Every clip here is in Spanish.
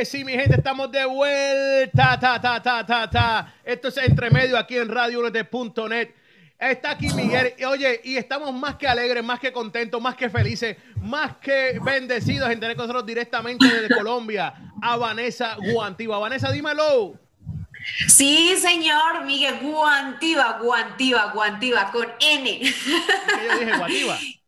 que sí, mi gente, estamos de vuelta. Ta, ta, ta, ta, ta. Esto es entre medio aquí en radionet.net. Está aquí Miguel. Oye, y estamos más que alegres, más que contentos, más que felices, más que bendecidos en tener con nosotros directamente desde Colombia a Vanessa Guantiva. Vanessa, dímelo. Sí, señor, Miguel, Guantiva, Guantiva, Guantiva, con N. ¿Qué yo dije, Guantiva?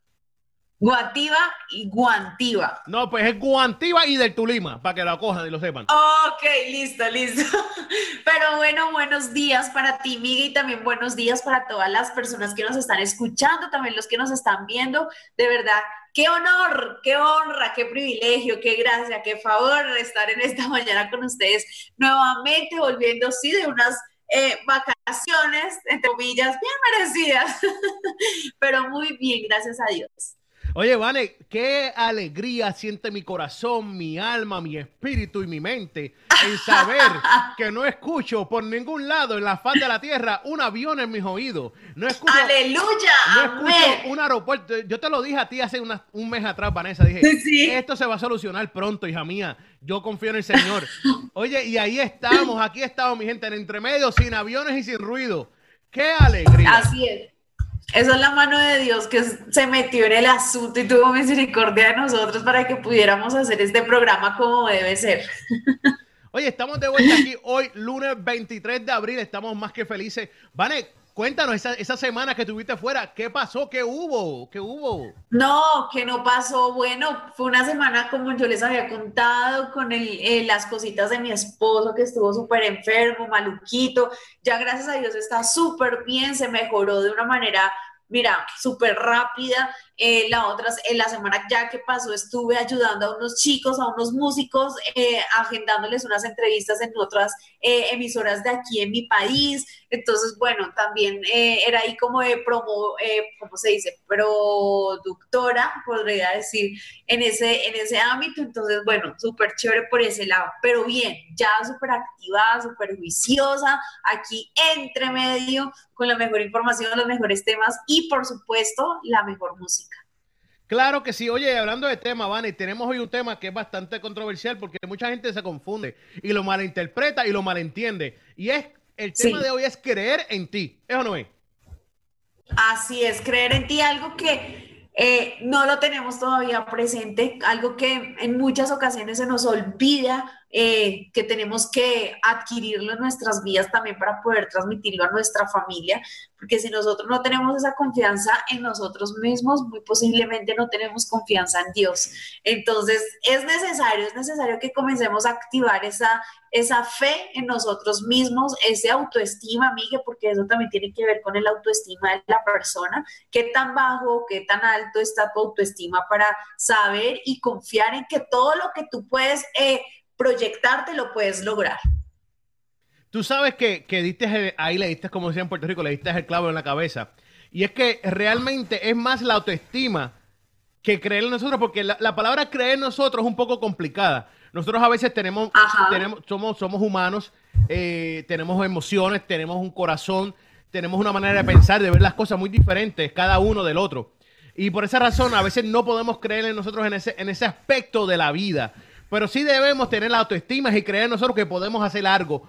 Guantiva y Guantiva. No, pues es Guantiva y del Tulima, para que lo cojan y lo sepan. Ok, listo, listo. Pero bueno, buenos días para ti, Miguel, y también buenos días para todas las personas que nos están escuchando, también los que nos están viendo. De verdad, qué honor, qué honra, qué privilegio, qué gracia, qué favor estar en esta mañana con ustedes nuevamente, volviendo, sí, de unas eh, vacaciones, entre comillas, bien merecidas, pero muy bien, gracias a Dios. Oye, Vane, qué alegría siente mi corazón, mi alma, mi espíritu y mi mente en saber que no escucho por ningún lado en la faz de la tierra un avión en mis oídos. No escucho, Aleluya. no escucho un aeropuerto. Yo te lo dije a ti hace una- un mes atrás, Vanessa. Dije, Sí. esto se va a solucionar pronto, hija mía. Yo confío en el Señor. Oye, y ahí estamos, aquí estamos, mi gente, en entremedio, sin aviones y sin ruido. ¡Qué alegría! Así es. Esa es la mano de Dios que se metió en el asunto y tuvo misericordia de nosotros para que pudiéramos hacer este programa como debe ser. Oye, estamos de vuelta aquí hoy, lunes 23 de abril. Estamos más que felices. Vane, cuéntanos esa, semana que tuviste fuera. ¿Qué pasó? ¿Qué hubo? ¿Qué hubo? No, que no pasó. Bueno, fue una semana como yo les había contado con eh, las cositas de mi esposo que estuvo súper enfermo, maluquito. Ya gracias a Dios está súper bien, se mejoró de una manera, mira, súper rápida. Eh, la otra, en la semana ya que pasó, estuve ayudando a unos chicos, a unos músicos, eh, agendándoles unas entrevistas en otras eh, emisoras de aquí en mi país. Entonces, bueno, también eh, era ahí como de promo, eh, ¿cómo se dice? Productora, podría decir, en ese, en ese ámbito. Entonces, bueno, súper chévere por ese lado. Pero bien, ya súper activada, súper juiciosa, aquí entre medio, con la mejor información, los mejores temas y, por supuesto, la mejor música. Claro que sí. Oye, hablando de tema, Vane, tenemos hoy un tema que es bastante controversial porque mucha gente se confunde y lo malinterpreta y lo malentiende. Y es, el tema Sí. de hoy es creer en ti. ¿Eso no es? Así es, creer en ti, algo que eh, no lo tenemos todavía presente, algo que en muchas ocasiones se nos olvida eh, que tenemos que adquirirlo en nuestras vidas también para poder transmitirlo a nuestra familia, porque si nosotros no tenemos esa confianza en nosotros mismos, muy posiblemente no tenemos confianza en Dios. Entonces, es necesario, es necesario que comencemos a activar esa, esa fe en nosotros mismos, ese autoestima, amiga, porque eso también tiene que ver con el autoestima de la persona, qué tan bajo, qué tan alto está tu autoestima para saber y confiar en que todo lo que tú puedes eh, proyectarte lo puedes lograr. Tú sabes que, que diste el- ahí le diste, como decía en Puerto Rico, le diste el clavo en la cabeza. Y es que realmente es más la autoestima que creer en nosotros, porque la, la palabra creer en nosotros es un poco complicada. Nosotros a veces tenemos, tenemos somos, somos humanos, eh, tenemos emociones, tenemos un corazón, tenemos una manera de pensar, de ver las cosas muy diferentes, cada uno del otro. Y por esa razón a veces no podemos creer en nosotros en ese, en ese aspecto de la vida. Pero sí debemos tener la autoestima y creer nosotros que podemos hacer algo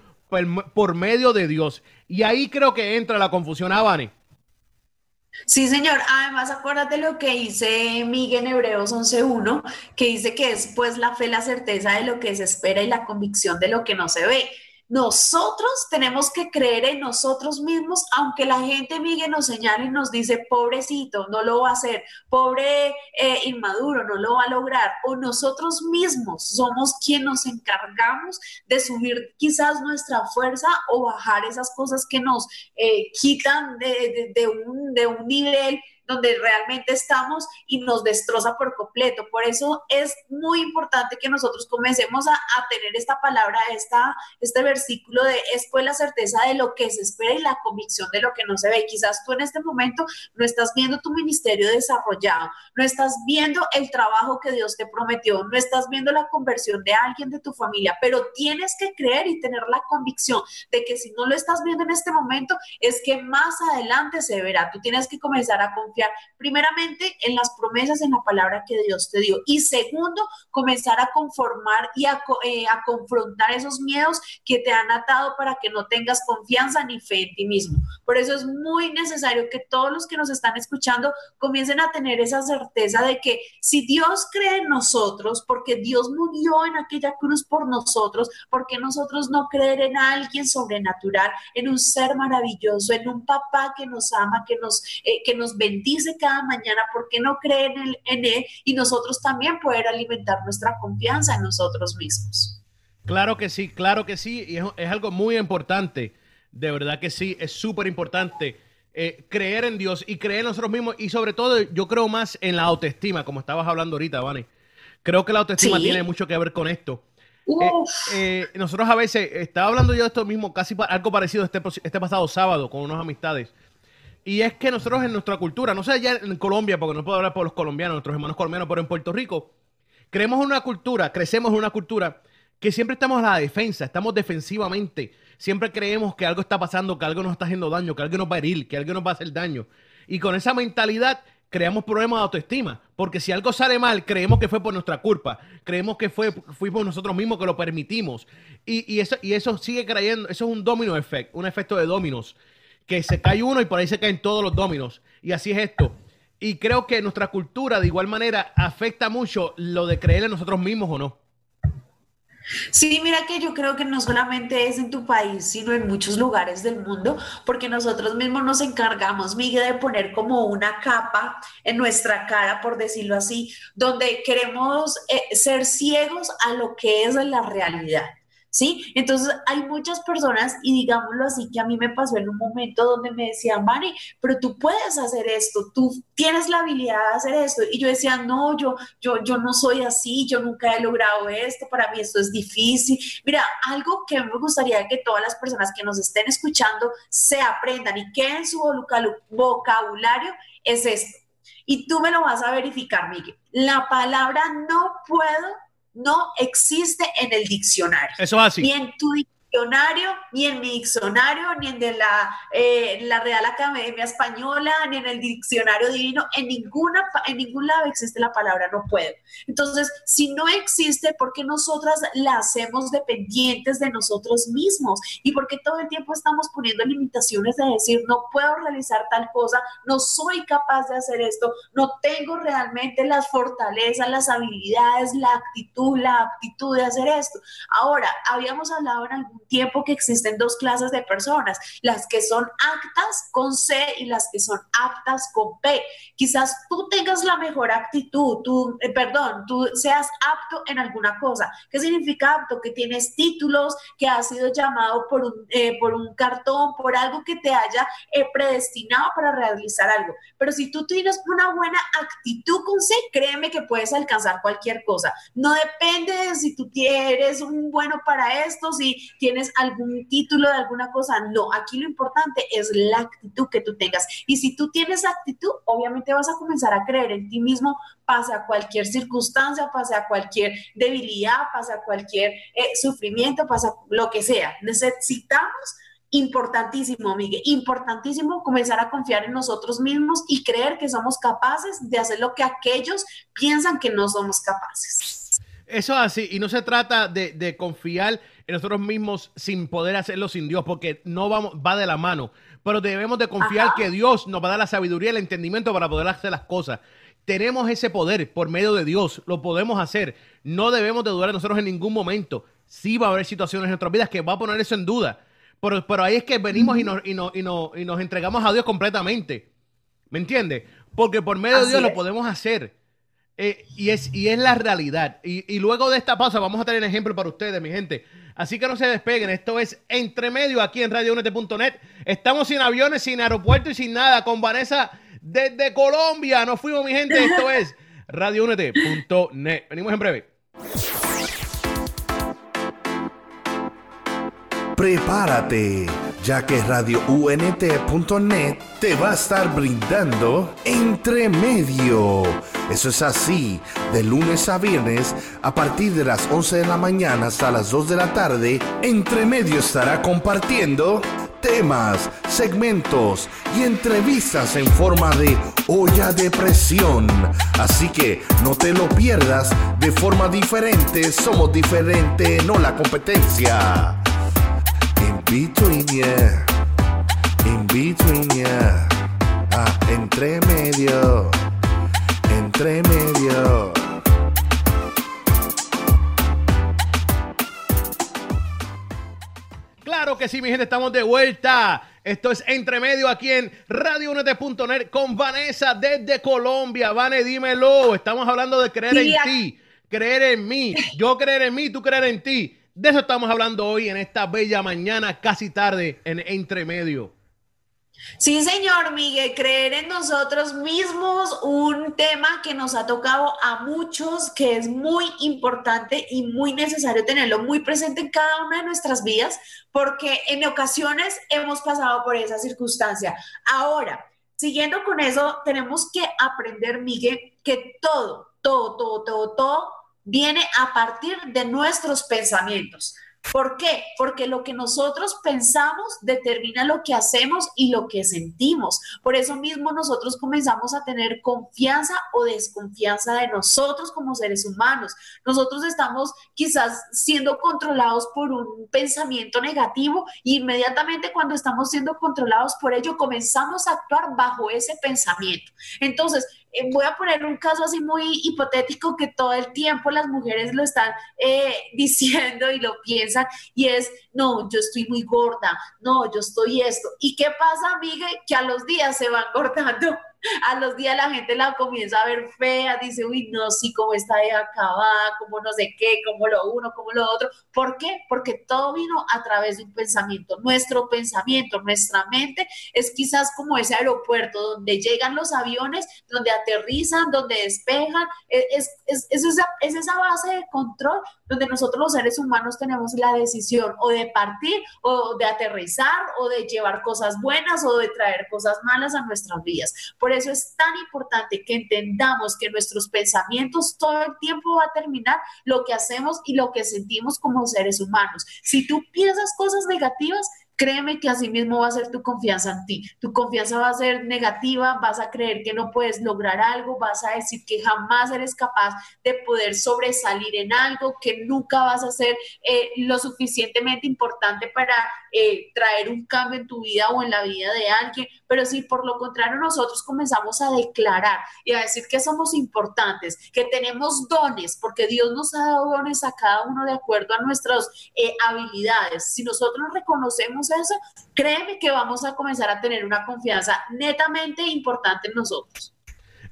por, medio de Dios. Y ahí creo que entra la confusión, Avani. Sí, señor. Además, acuérdate lo que dice Miguel en Hebreos 11.1, que dice que es pues la fe, la certeza de lo que se espera y la convicción de lo que no se ve. Nosotros tenemos que creer en nosotros mismos, aunque la gente, Miguel, nos señale y nos dice, pobrecito, no lo va a hacer, pobre eh, inmaduro, no lo va a lograr. O nosotros mismos somos quien nos encargamos de subir quizás nuestra fuerza o bajar esas cosas que nos eh, quitan de- de un, de un nivel donde realmente estamos y nos destroza por completo. Por eso es muy importante que nosotros comencemos a, tener esta palabra, esta, este versículo de es pues la certeza de lo que se espera y la convicción de lo que no se ve. Quizás tú en este momento no estás viendo tu ministerio desarrollado, no estás viendo el trabajo que Dios te prometió, no estás viendo la conversión de alguien de tu familia, pero tienes que creer y tener la convicción de que si no lo estás viendo en este momento, es que más adelante se verá. Tú tienes que comenzar a confiar confiar primeramente en las promesas, en la palabra que Dios te dio. Y segundo, comenzar a conformar y a, eh, a confrontar esos miedos que te han atado para que no tengas confianza ni fe en ti mismo. Por eso es muy necesario que todos los que nos están escuchando comiencen a tener esa certeza de que si Dios cree en nosotros, porque Dios murió en aquella cruz por nosotros, porque nosotros no creer en alguien sobrenatural, en un ser maravilloso, en un papá que nos ama, que nos, eh, que nos bendice cada mañana, ¿por qué no creer en en él y nosotros también poder alimentar nuestra confianza en nosotros mismos? Claro que sí, claro que sí, y es, algo muy importante, de verdad que sí, es súper importante eh, creer en Dios y creer en nosotros mismos y sobre todo yo creo más en la autoestima, como estabas hablando ahorita, Vani. Creo que la autoestima tiene mucho que ver con esto. Eh, eh, nosotros a veces, estaba hablando yo de esto mismo, casi algo parecido este, este pasado sábado con unas amistades. Y es que nosotros en nuestra cultura, no sé allá en Colombia, porque no puedo hablar por los colombianos, nuestros hermanos colombianos, pero en Puerto Rico, creemos una cultura, crecemos en una cultura que siempre estamos a la defensa, estamos defensivamente. Siempre creemos que algo está pasando, que algo nos está haciendo daño, que algo nos va a herir, que algo nos va a hacer daño. Y con esa mentalidad creamos problemas de autoestima, porque si algo sale mal, creemos que fue por nuestra culpa, creemos que fue fuimos nosotros mismos que lo permitimos. Y, eso, y eso sigue creyendo, eso es un domino effect, un efecto de dominos, que se cae uno y por ahí se caen todos los dominos. Y así es esto. Y creo que nuestra cultura de igual manera afecta mucho lo de creer en nosotros mismos o no. Sí, mira que yo creo que no solamente es en tu país, sino en muchos lugares del mundo, porque nosotros mismos nos encargamos, Miguel, de poner como una capa en nuestra cara, por decirlo así, donde queremos eh, ser ciegos a lo que es la realidad. ¿Sí? Entonces hay muchas personas, y digámoslo así, que a mí me pasó en un momento donde me decían, Mari, pero tú puedes hacer esto, tú tienes la habilidad de hacer esto. Y yo decía, no, yo, yo, yo no soy así, yo nunca he logrado esto, para mí esto es difícil. Mira, algo que me gustaría que todas las personas que nos estén escuchando se aprendan y que en su vocabulario es esto. Y tú me lo vas a verificar, Miguel. La palabra no puedo no existe en el diccionario. Eso es así. Ni en tu diccionario, ni en mi diccionario, ni en de la, eh, la Real Academia Española, ni en el diccionario divino, en, ninguna, en ningún lado existe la palabra no puedo. Entonces, si no existe, ¿por qué nosotras la hacemos dependientes de nosotros mismos? ¿Y por qué todo el tiempo estamos poniendo limitaciones de decir, no puedo realizar tal cosa, no soy capaz de hacer esto, no tengo realmente las fortalezas, las habilidades, la actitud, la aptitud de hacer esto? Ahora, habíamos hablado en algún tiempo que existen dos clases de personas, las que son aptas con C y las que son aptas con P. Quizás tú tengas la mejor actitud, tú, eh, perdón, tú seas apto en alguna cosa. ¿Qué significa apto? Que tienes títulos, que has sido llamado por un, eh, por un cartón, por algo que te haya eh, predestinado para realizar algo. Pero si tú tienes una buena actitud con C, créeme que puedes alcanzar cualquier cosa. No depende de si tú eres un bueno para esto, si tienes tienes algún título de alguna cosa. No, aquí lo importante es la actitud que tú tengas. Y si tú tienes actitud, obviamente vas a comenzar a creer en ti mismo, pase a cualquier circunstancia, pase a cualquier debilidad, pase a cualquier eh, sufrimiento, pase a lo que sea. Necesitamos importantísimo, Miguel, importantísimo comenzar a confiar en nosotros mismos y creer que somos capaces de hacer lo que aquellos piensan que no somos capaces. Eso así, y no se trata de, de confiar en nosotros mismos sin poder hacerlo sin Dios, porque no vamos, va de la mano. Pero debemos de confiar que Dios nos va a dar la sabiduría y el entendimiento para poder hacer las cosas. Tenemos ese poder por medio de Dios, lo podemos hacer. No debemos de dudar de nosotros en ningún momento. Sí va a haber situaciones en nuestras vidas que va a poner eso en duda. Pero, pero ahí es que venimos y, nos, y, nos, y, nos, y nos entregamos a Dios completamente. ¿Me entiendes? Porque por medio de Dios lo podemos hacer. Eh, y, es, y es la realidad. Y, y, luego de esta pausa vamos a tener un ejemplo para ustedes, mi gente. Así que no se despeguen. Esto es Entre Medio aquí en RadioUnete.net. Estamos sin aviones, sin aeropuerto y sin nada. Con Vanessa desde Colombia. Nos fuimos, mi gente. Esto es RadioUnete.net. Venimos en breve. Prepárate, ya que RadioUNT.net te va a estar brindando Entre Medio eso es así, de lunes a viernes, a partir de las 11 de la mañana hasta las 2 de la tarde, entre medio estará compartiendo temas, segmentos y entrevistas en forma de olla de presión. Así que no te lo pierdas de forma diferente, somos diferente, no la competencia. In between, yeah. In between, yeah. Ah, entre medio. Entre medio. Claro que sí, mi gente, estamos de vuelta. Esto es Entre Medio aquí en RadioUnete.net con Vanessa desde Colombia. Vane, dímelo. Estamos hablando de creer en ti, creer en mí, yo creer en mí, tú creer en ti. De eso estamos hablando hoy en esta bella mañana, casi tarde, en Entre Medio. Sí, señor Miguel, creer en nosotros mismos, un tema que nos ha tocado a muchos, que es muy importante y muy necesario tenerlo muy presente en cada una de nuestras vidas, porque en ocasiones hemos pasado por esa circunstancia. Ahora, siguiendo con eso, tenemos que aprender, Miguel, que todo, todo, todo, todo, todo viene a partir de nuestros pensamientos. ¿Por qué? Porque lo que nosotros pensamos determina lo que hacemos y lo que sentimos. Por eso mismo nosotros comenzamos a tener confianza o desconfianza de nosotros como seres humanos. Nosotros estamos quizás siendo controlados por un pensamiento negativo y inmediatamente cuando estamos siendo controlados por ello comenzamos a actuar bajo ese pensamiento. Entonces, eh, voy a poner un caso así muy hipotético que todo el tiempo las mujeres lo están eh, diciendo y lo piensan y es, no, yo estoy muy gorda, no, yo estoy esto. ¿Y qué pasa, amiga? Que a los días se van cortando a los días la gente la comienza a ver fea, dice, uy, no, sí, como está de acabada, como no sé qué, como lo uno, como lo otro. ¿Por qué? Porque todo vino a través de un pensamiento. Nuestro pensamiento, nuestra mente es quizás como ese aeropuerto donde llegan los aviones, donde aterrizan, donde despejan. E, es, es, es, esa, es esa base de control donde nosotros los seres humanos tenemos la decisión o de partir o de aterrizar o de llevar cosas buenas o de traer cosas malas a nuestras vidas. Por eso es tan importante que entendamos que nuestros pensamientos todo el tiempo va a terminar lo que hacemos y lo que sentimos como seres humanos. Si tú piensas cosas negativas, créeme que así mismo va a ser tu confianza en ti. Tu confianza va a ser negativa, vas a creer que no puedes lograr algo, vas a decir que jamás eres capaz de poder sobresalir en algo, que nunca vas a ser eh, lo suficientemente importante para eh, traer un cambio en tu vida o en la vida de alguien. Pero si por lo contrario nosotros comenzamos a declarar y a decir que somos importantes, que tenemos dones, porque Dios nos ha dado dones a cada uno de acuerdo a nuestras eh, habilidades. Si nosotros reconocemos eso, créeme que vamos a comenzar a tener una confianza netamente importante en nosotros.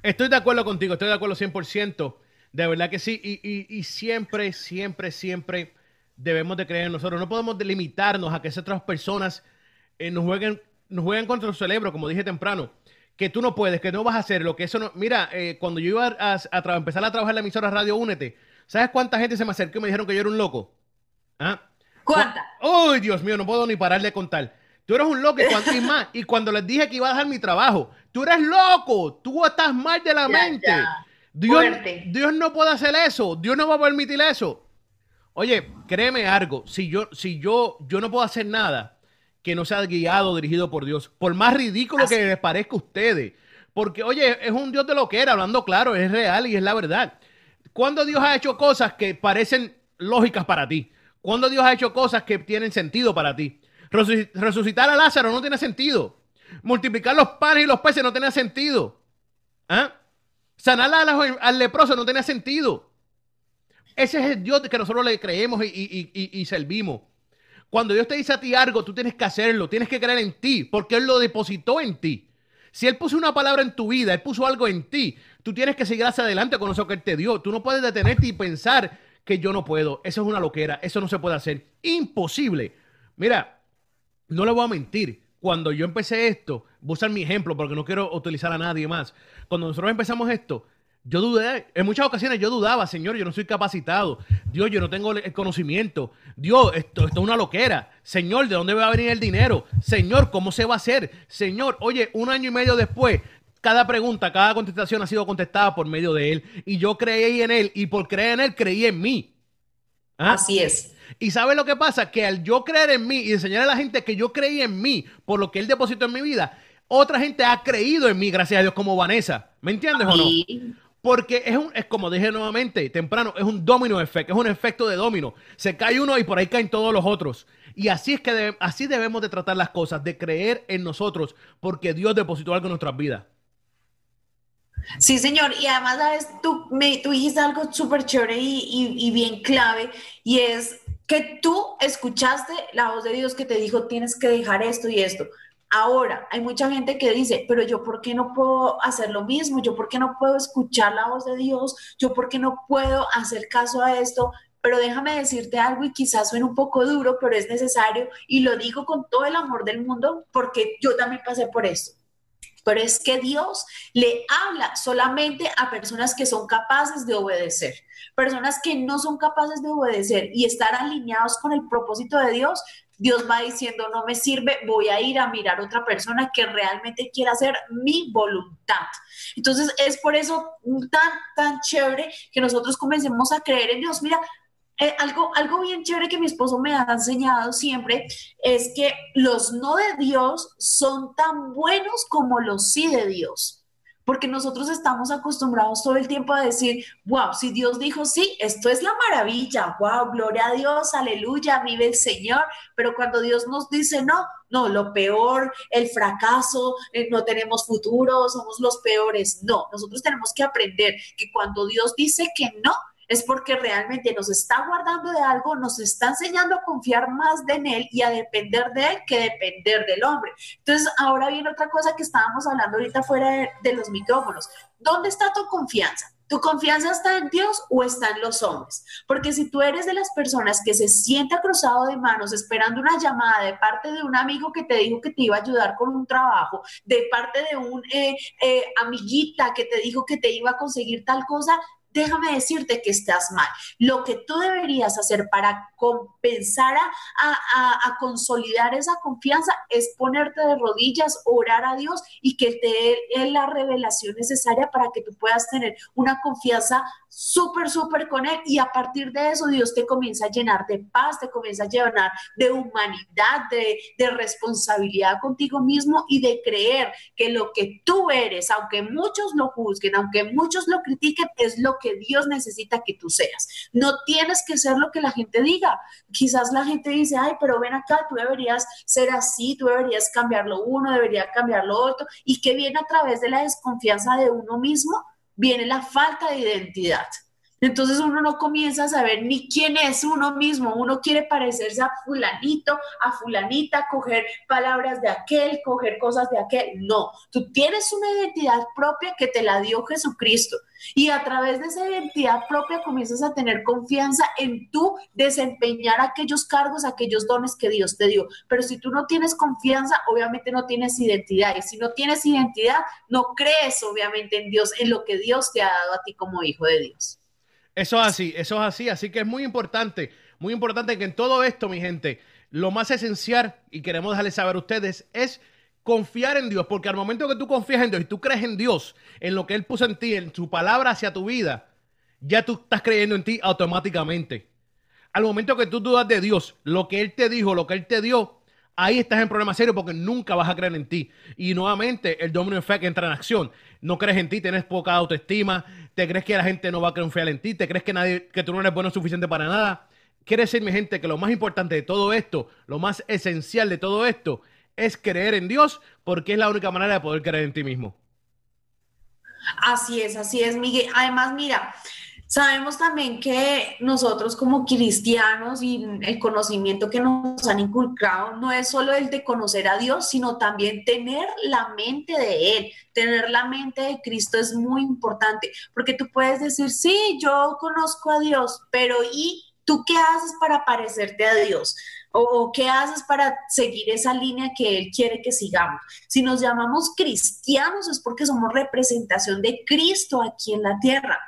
Estoy de acuerdo contigo, estoy de acuerdo 100%, de verdad que sí, y, siempre, siempre, siempre debemos de creer en nosotros. No podemos delimitarnos a que esas otras personas eh, nos, jueguen, nos jueguen contra el cerebro, como dije temprano que tú no puedes, que no vas a hacer lo que eso no. Mira, eh, cuando yo iba a, empezar a trabajar en la emisora Radio Únete, ¿sabes cuánta gente se me acercó y me dijeron que yo era un loco? ¿Ah? ¿Cuánta? ¡Uy, Dios mío! No puedo ni parar de contar. Tú eres un loco y, cuando, más. Y cuando les dije que iba a dejar mi trabajo, tú eres loco. Tú estás mal de la mente. Dios, Dios no puede hacer eso. Dios no va a permitir eso. Oye, créeme algo. Si yo, si yo, yo no puedo hacer nada que no sea guiado, dirigido por Dios. Por más ridículo que les parezca a ustedes. Porque, oye, es un Dios de lo que era, hablando claro, es real y es la verdad. Cuando Dios ha hecho cosas que parecen lógicas para ti, cuando Dios ha hecho cosas que tienen sentido para ti? Resucitar a Lázaro no tiene sentido. Multiplicar los panes y los peces no tiene sentido. ¿Ah? Sanar al, leproso no tiene sentido. Ese es el Dios que nosotros le creemos y, y, servimos. Cuando Dios te dice a ti algo, tú tienes que hacerlo, tienes que creer en ti, porque Él lo depositó en ti. Si Él puso una palabra en tu vida, Él puso algo en ti, tú tienes que seguir hacia adelante con eso que Él te dio. Tú no puedes detenerte y pensar que yo no puedo. Eso es una loquera. Eso no se puede hacer. Imposible. Mira, no le voy a mentir. Cuando yo empecé esto, voy a usar mi ejemplo porque no quiero utilizar a nadie más. Cuando nosotros empezamos esto, yo dudé, en muchas ocasiones yo dudaba, Señor, yo no soy capacitado. Dios, yo no tengo el conocimiento. Dios, esto, esto es una loquera. Señor, ¿de dónde va a venir el dinero? Señor, ¿cómo se va a hacer? Señor, oye, un año y medio después, cada pregunta, cada contestación ha sido contestada por medio de Él. Y yo creí en Él y por creer en Él creí en mí. ¿Ah? Así es. Y ¿sabe lo que pasa? Que al yo creer en mí y enseñar a la gente que yo creí en mí por lo que él depositó en mi vida, otra gente ha creído en mí, gracias a Dios, como Vanessa. ¿Me entiendes o no? Porque es, un, es como dije nuevamente, temprano, es un domino efecto, es un efecto de domino. Se cae uno y por ahí caen todos los otros. Y así es que así debemos de tratar las cosas, de creer en nosotros, porque Dios depositó algo en nuestras vidas. Sí, señor. Y además, ¿sabes? Tú, me, tú dijiste algo súper chévere y, y, bien clave, y es que tú escuchaste la voz de Dios que te dijo, tienes que dejar esto y esto. Ahora, hay mucha gente que dice, pero yo por qué no puedo hacer lo mismo, yo por qué no puedo escuchar la voz de Dios, yo por qué no puedo hacer caso a esto, pero déjame decirte algo y quizás suene un poco duro, pero es necesario y lo digo con todo el amor del mundo porque yo también pasé por esto. Pero es que Dios le habla solamente a personas que son capaces de obedecer. Personas que no son capaces de obedecer y estar alineados con el propósito de Dios, Dios va diciendo, no me sirve, voy a ir a mirar otra persona que realmente quiera hacer mi voluntad. Entonces es por eso tan, tan chévere que nosotros comencemos a creer en Dios. Mira, eh, algo, algo bien chévere que mi esposo me ha enseñado siempre es que los no de Dios son tan buenos como los sí de Dios. Porque nosotros estamos acostumbrados todo el tiempo a decir, wow, si Dios dijo sí, esto es la maravilla, wow, gloria a Dios, aleluya, vive el Señor, pero cuando Dios nos dice no, no, lo peor, el fracaso, eh, no tenemos futuro, somos los peores, no, nosotros tenemos que aprender que cuando Dios dice que no, es porque realmente nos está guardando de algo, nos está enseñando a confiar más en Él y a depender de Él que depender del hombre. Entonces, ahora viene otra cosa que estábamos hablando ahorita fuera de, los micrófonos. ¿Dónde está tu confianza? ¿Tu confianza está en Dios o está en los hombres? Porque si tú eres de las personas que se sienta cruzado de manos esperando una llamada de parte de un amigo que te dijo que te iba a ayudar con un trabajo, de parte de un eh, eh, amiguita que te dijo que te iba a conseguir tal cosa, déjame decirte que estás mal. Lo que tú deberías hacer para compensar a, consolidar esa confianza es ponerte de rodillas, orar a Dios y que te dé la revelación necesaria para que tú puedas tener una confianza súper, súper con Él y a partir de eso Dios te comienza a llenar de paz, te comienza a llenar de humanidad, de, de responsabilidad contigo mismo y de creer que lo que tú eres, aunque muchos lo juzguen, aunque muchos lo critiquen, es lo que Dios necesita que tú seas. No tienes que ser lo que la gente diga. Quizás la gente dice, ay, pero ven acá, tú deberías ser así, tú deberías cambiar lo uno, debería cambiar lo otro, y que viene a través de la desconfianza de uno mismo viene la falta de identidad. Entonces uno no comienza a saber ni quién es uno mismo, uno quiere parecerse a fulanito, a fulanita, coger palabras de aquel, coger cosas de aquel. No, tú tienes una identidad propia que te la dio Jesucristo y a través de esa identidad propia comienzas a tener confianza en tú desempeñar aquellos cargos, aquellos dones que Dios te dio. Pero si tú no tienes confianza, obviamente no tienes identidad y si no tienes identidad, no crees obviamente en Dios, en lo que Dios te ha dado a ti como hijo de Dios. Eso es así, eso es así. Así que es muy importante, muy importante que en todo esto, mi gente, lo más esencial, y queremos dejarles saber a ustedes, es confiar en Dios. Porque al momento que tú confías en Dios y tú crees en Dios, en lo que Él puso en ti, en su palabra hacia tu vida, ya tú estás creyendo en ti automáticamente. Al momento que tú dudas de Dios, lo que Él te dijo, lo que Él te dio, ahí estás en problema serio porque nunca vas a creer en ti. Y nuevamente el domino effect entra en acción. No crees en ti, tienes poca autoestima, te crees que la gente no va a confiar en ti, te crees que nadie, que tú no eres bueno suficiente para nada. Quiere decir, mi gente, que lo más importante de todo esto, lo más esencial de todo esto, es creer en Dios, porque es la única manera de poder creer en ti mismo. Así es, así es, Miguel. Además, mira, Sabemos también que nosotros como cristianos y el conocimiento que nos han inculcado no es solo el de conocer a Dios, sino también tener la mente de Él. Tener la mente de Cristo es muy importante, porque tú puedes decir, sí, yo conozco a Dios, pero ¿y tú qué haces para parecerte a Dios? ¿O qué haces para seguir esa línea que Él quiere que sigamos? Si nos llamamos cristianos es porque somos representación de Cristo aquí en la tierra.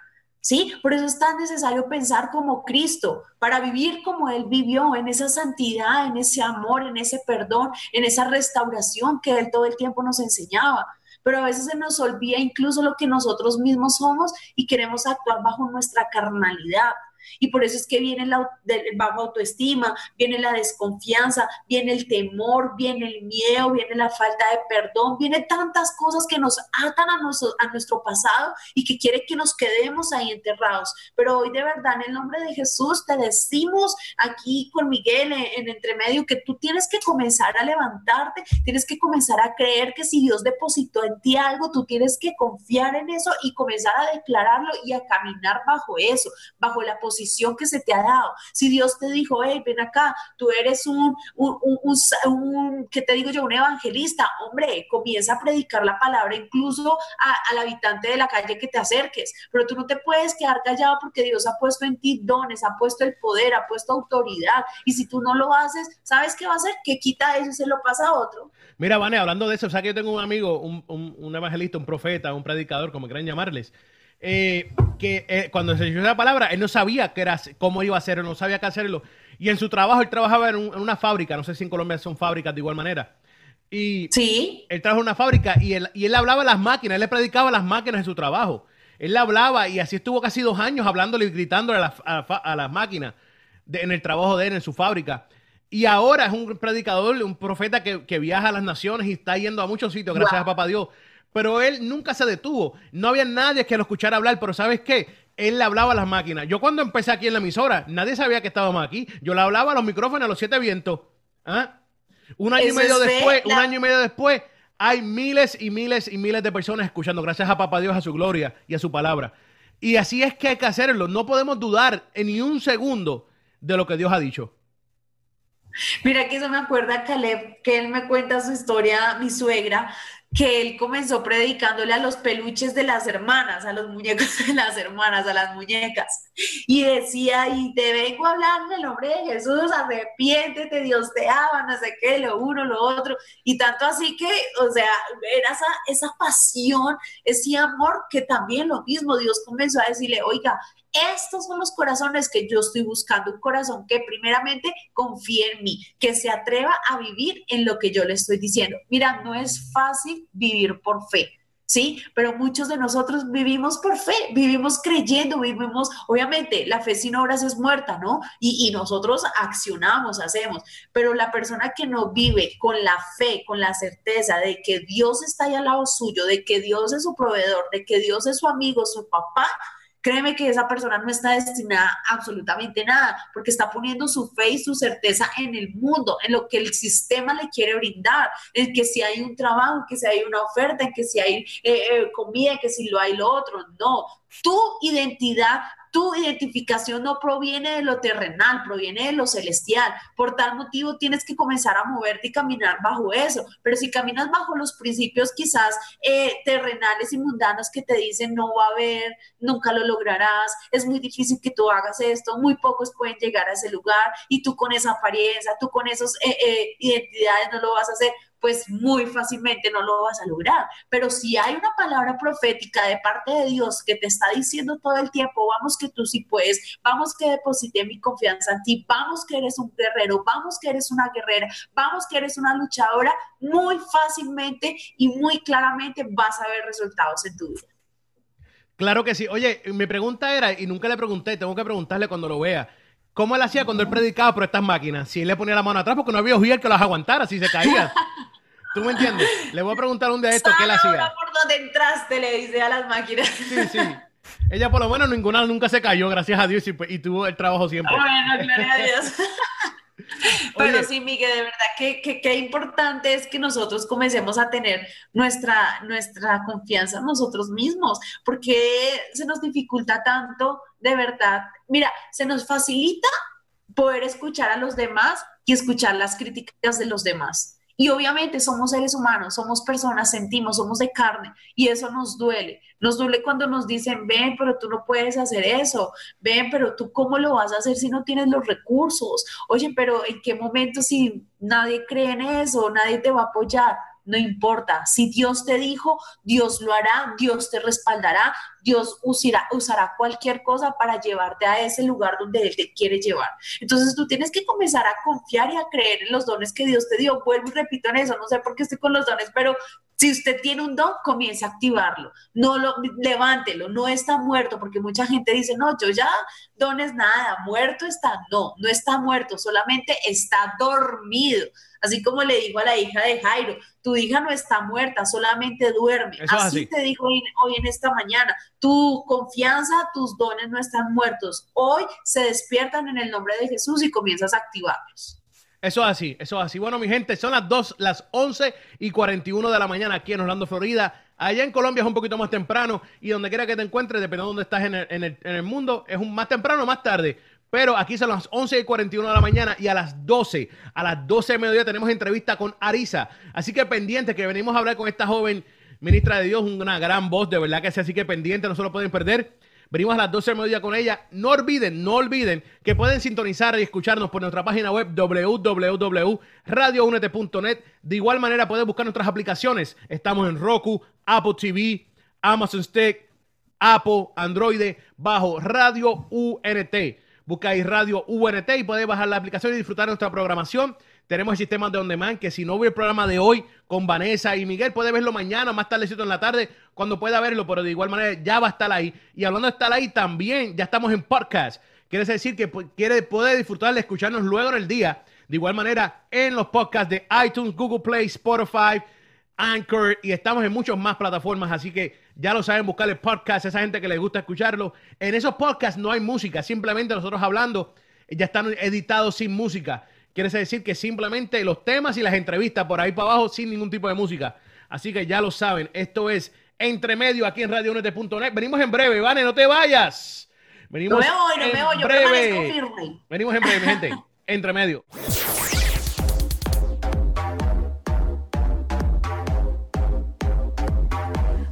¿Sí? Por eso es tan necesario pensar como Cristo, para vivir como Él vivió, en esa santidad, en ese amor, en ese perdón, en esa restauración que Él todo el tiempo nos enseñaba. Pero a veces se nos olvida incluso lo que nosotros mismos somos y queremos actuar bajo nuestra carnalidad. Y por eso es que viene la baja autoestima, viene la desconfianza, viene el temor, viene el miedo, viene la falta de perdón, viene tantas cosas que nos atan a nuestro, a nuestro pasado y que quiere que nos quedemos ahí enterrados. Pero hoy de verdad, en el nombre de Jesús, te decimos aquí con Miguel en, en entremedio que tú tienes que comenzar a levantarte, tienes que comenzar a creer que si Dios depositó en ti algo, tú tienes que confiar en eso y comenzar a declararlo y a caminar bajo eso, bajo la posición que se te ha dado. Si Dios te dijo, hey, ven acá, tú eres un, un, un, ¿qué te digo yo? Un evangelista, hombre, comienza a predicar la palabra incluso al habitante de la calle que te acerques, pero tú no te puedes quedar callado porque Dios ha puesto en ti dones, ha puesto el poder, ha puesto autoridad, y si tú no lo haces, ¿sabes qué va a hacer? Que quita eso y se lo pasa a otro. Mira, Vane, hablando de eso, o sea que yo tengo un amigo, un, un evangelista, un profeta, un predicador, como quieran llamarles, eh, que eh, cuando se dio la palabra, él no sabía qué era, cómo iba a hacerlo, no sabía qué hacerlo. Y en su trabajo, él trabajaba en, una fábrica, no sé si en Colombia son fábricas de igual manera. Y sí. él trabajó en una fábrica y él, y él hablaba a las máquinas, él le predicaba a las máquinas en su trabajo. Él le hablaba y así estuvo casi dos años hablándole y gritándole a, las máquinas en el trabajo de él, en su fábrica. Y ahora es un predicador, un profeta que, que viaja a las naciones y está yendo a muchos sitios, gracias a papá Dios pero él nunca se detuvo. No había nadie que lo escuchara hablar, pero ¿sabes qué? Él le hablaba a las máquinas. Yo cuando empecé aquí en la emisora, nadie sabía que estábamos aquí. Yo le hablaba a los micrófonos a los siete vientos. ¿Ah? Un año y medio después, un año y medio después, hay miles y miles y miles de personas escuchando, gracias a Papá Dios, a su gloria y a su palabra. Y así es que hay que hacerlo. No podemos dudar en ni un segundo de lo que Dios ha dicho. Mira que eso me acuerda Caleb, que él me cuenta su historia, mi suegra, que él comenzó predicándole a los peluches de las hermanas, a los muñecos de las hermanas, a las muñecas. Y decía, y te vengo a hablar en el nombre de Jesús, arrepiéntete, Dios te ama, no sé qué, lo uno, lo otro. Y tanto así que, o sea, era esa, esa pasión, ese amor que también lo mismo, Dios comenzó a decirle, oiga, estos son los corazones que yo estoy buscando, un corazón que primeramente confíe en mí, que se atreva a vivir en lo que yo le estoy diciendo. Mira, no es fácil vivir por fe. ¿sí? Pero muchos de nosotros vivimos por fe, vivimos creyendo, vivimos, obviamente, la fe sin obras es muerta, ¿no? Y, nosotros accionamos, hacemos, pero la persona que no vive con la fe, con la certeza de que Dios está ahí al lado suyo, de que Dios es su proveedor, de que Dios es su amigo, su papá, créeme que esa persona no está destinada absolutamente nada, porque está poniendo su fe y su certeza en el mundo, en lo que el sistema le quiere brindar, en que si hay un trabajo, en que si hay una oferta, en que si hay eh, eh, comida, que si lo hay lo otro. No, tu identidad tu identificación no proviene de lo terrenal, proviene de lo celestial. Por tal motivo tienes que comenzar a moverte y caminar bajo eso. Pero si caminas bajo los principios quizás eh, terrenales y mundanos que te dicen no va a haber, nunca lo lograrás, es muy difícil que tú hagas esto, muy pocos pueden llegar a ese lugar y tú con esa apariencia, tú con esas eh, eh, identidades no lo vas a hacer pues muy fácilmente no lo vas a lograr. Pero si hay una palabra profética de parte de Dios que te está diciendo todo el tiempo, vamos que tú sí puedes, vamos que deposité mi confianza en ti, vamos que eres un guerrero, vamos que eres una guerrera, vamos que eres una luchadora, muy fácilmente y muy claramente vas a ver resultados en tu vida. Claro que sí. Oye, mi pregunta era, y nunca le pregunté, tengo que preguntarle cuando lo vea. ¿Cómo él hacía cuando él predicaba por estas máquinas? Si él le ponía la mano atrás, porque no había ojier que las aguantara si se caía. ¿Tú me entiendes? Le voy a preguntar un día esto, ¿qué él hacía? por donde entraste, le dice a las máquinas. Sí, sí. Ella por lo menos ninguna nunca se cayó, gracias a Dios, y, tuvo el trabajo siempre. Bueno, gloria a Dios. Pero sí, Miguel, de verdad que, que, importante es que nosotros comencemos a tener nuestra, nuestra confianza en nosotros mismos, porque se nos dificulta tanto, de verdad. Mira, se nos facilita poder escuchar a los demás y escuchar las críticas de los demás. Y obviamente somos seres humanos, somos personas, sentimos, somos de carne y eso nos duele. Nos duele cuando nos dicen, ven, pero tú no puedes hacer eso, ven, pero tú cómo lo vas a hacer si no tienes los recursos. Oye, pero ¿en qué momento si nadie cree en eso, nadie te va a apoyar? No importa. Si Dios te dijo, Dios lo hará, Dios te respaldará, Dios usará, usará cualquier cosa para llevarte a ese lugar donde Él te quiere llevar. Entonces tú tienes que comenzar a confiar y a creer en los dones que Dios te dio. Vuelvo y repito en eso, no sé por qué estoy con los dones, pero Si usted tiene un don, comience a activarlo. No lo levántelo, no está muerto, porque mucha gente dice, "No, yo ya dones nada, muerto está." No, no está muerto, solamente está dormido. Así como le dijo a la hija de Jairo, tu hija no está muerta, solamente duerme. así, te dijo hoy, hoy, en esta mañana, tu confianza, tus dones no están muertos. Hoy se despiertan en el nombre de Jesús y comienzas a activarlos. Eso es así, eso es así. Bueno, mi gente, son las 2, las 11 y 41 de la mañana aquí en Orlando, Florida. Allá en Colombia es un poquito más temprano y donde quiera que te encuentres, dependiendo de dónde estás en el, en el, en el mundo, es un más temprano o más tarde. Pero aquí son las 11 y 41 de la mañana y a las 12, a las 12 de mediodía tenemos entrevista con Arisa. Así que pendiente que venimos a hablar con esta joven ministra de Dios, una gran voz, de verdad que sí. Así que pendiente, no se lo pueden perder. Venimos a las 12 de mediodía con ella. No olviden, no olviden que pueden sintonizar y escucharnos por nuestra página web www.radiounete.net. De igual manera pueden buscar nuestras aplicaciones. Estamos en Roku, Apple TV, Amazon Stick, Apple, Android, bajo Radio UNT. Busca ahí Radio UNT y puedes bajar la aplicación y disfrutar nuestra programación. Tenemos el sistema de on demand que si no ve el programa de hoy con Vanessa y Miguel, puede verlo mañana, más tardecito en la tarde, cuando pueda verlo, pero de igual manera ya va a estar ahí. Y hablando de estar ahí, también ya estamos en podcast. Quiere decir que quiere, puede disfrutar de escucharnos luego en el día. De igual manera, en los podcasts de iTunes, Google Play, Spotify, Anchor y estamos en muchas más plataformas, así que ya lo saben, buscarle podcast a esa gente que les gusta escucharlo. En esos podcasts no hay música, simplemente nosotros hablando ya están editados sin música. Quiere decir que simplemente los temas y las entrevistas por ahí para abajo sin ningún tipo de música. Así que ya lo saben, esto es Entre Medio aquí en radionet.net. Venimos en breve, Vane, no te vayas. Venimos no me voy, no me voy, yo breve. Venimos en breve, gente. Entre Medio.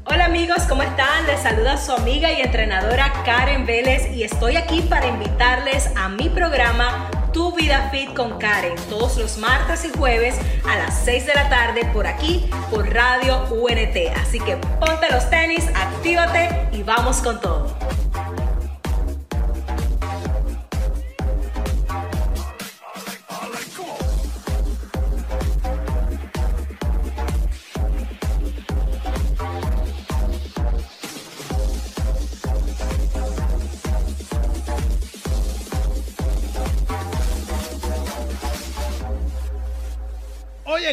Hola amigos, ¿cómo están? Les saluda su amiga y entrenadora Karen Vélez y estoy aquí para invitarles a mi programa tu Vida Fit con Karen, todos los martes y jueves a las 6 de la tarde por aquí, por Radio UNT. Así que ponte los tenis, actívate y vamos con todo.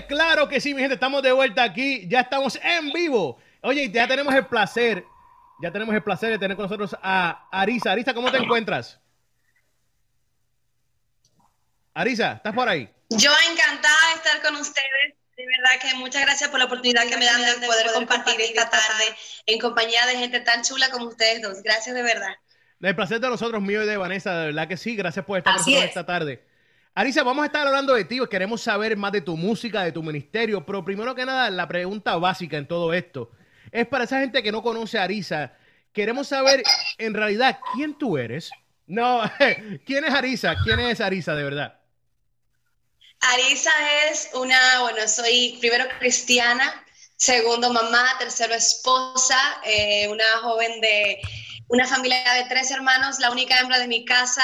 Claro que sí, mi gente, estamos de vuelta aquí, ya estamos en vivo. Oye, ya tenemos el placer, ya tenemos el placer de tener con nosotros a Arisa. Arisa, ¿cómo te encuentras? Arisa, ¿estás por ahí? Yo encantada de estar con ustedes. De verdad que muchas gracias por la oportunidad que me dan de poder compartir esta tarde en compañía de gente tan chula como ustedes dos. Gracias de verdad. El placer de nosotros, mío y de Vanessa, de verdad que sí. Gracias por estar con nosotros esta tarde. Arisa, vamos a estar hablando de ti, queremos saber más de tu música, de tu ministerio, pero primero que nada, la pregunta básica en todo esto es para esa gente que no conoce a Arisa, queremos saber en realidad quién tú eres. No, ¿quién es Arisa? ¿Quién es Arisa de verdad? Arisa es una, bueno, soy primero cristiana, segundo mamá, tercero esposa, eh, una joven de una familia de tres hermanos, la única hembra de mi casa,